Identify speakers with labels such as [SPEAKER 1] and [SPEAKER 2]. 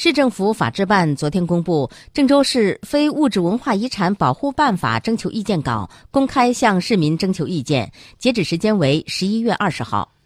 [SPEAKER 1] 市政府法制办昨天公布郑州市非物质文化遗产保护办法征求意见稿公开向市民征求意见截止时间为十一月二十号。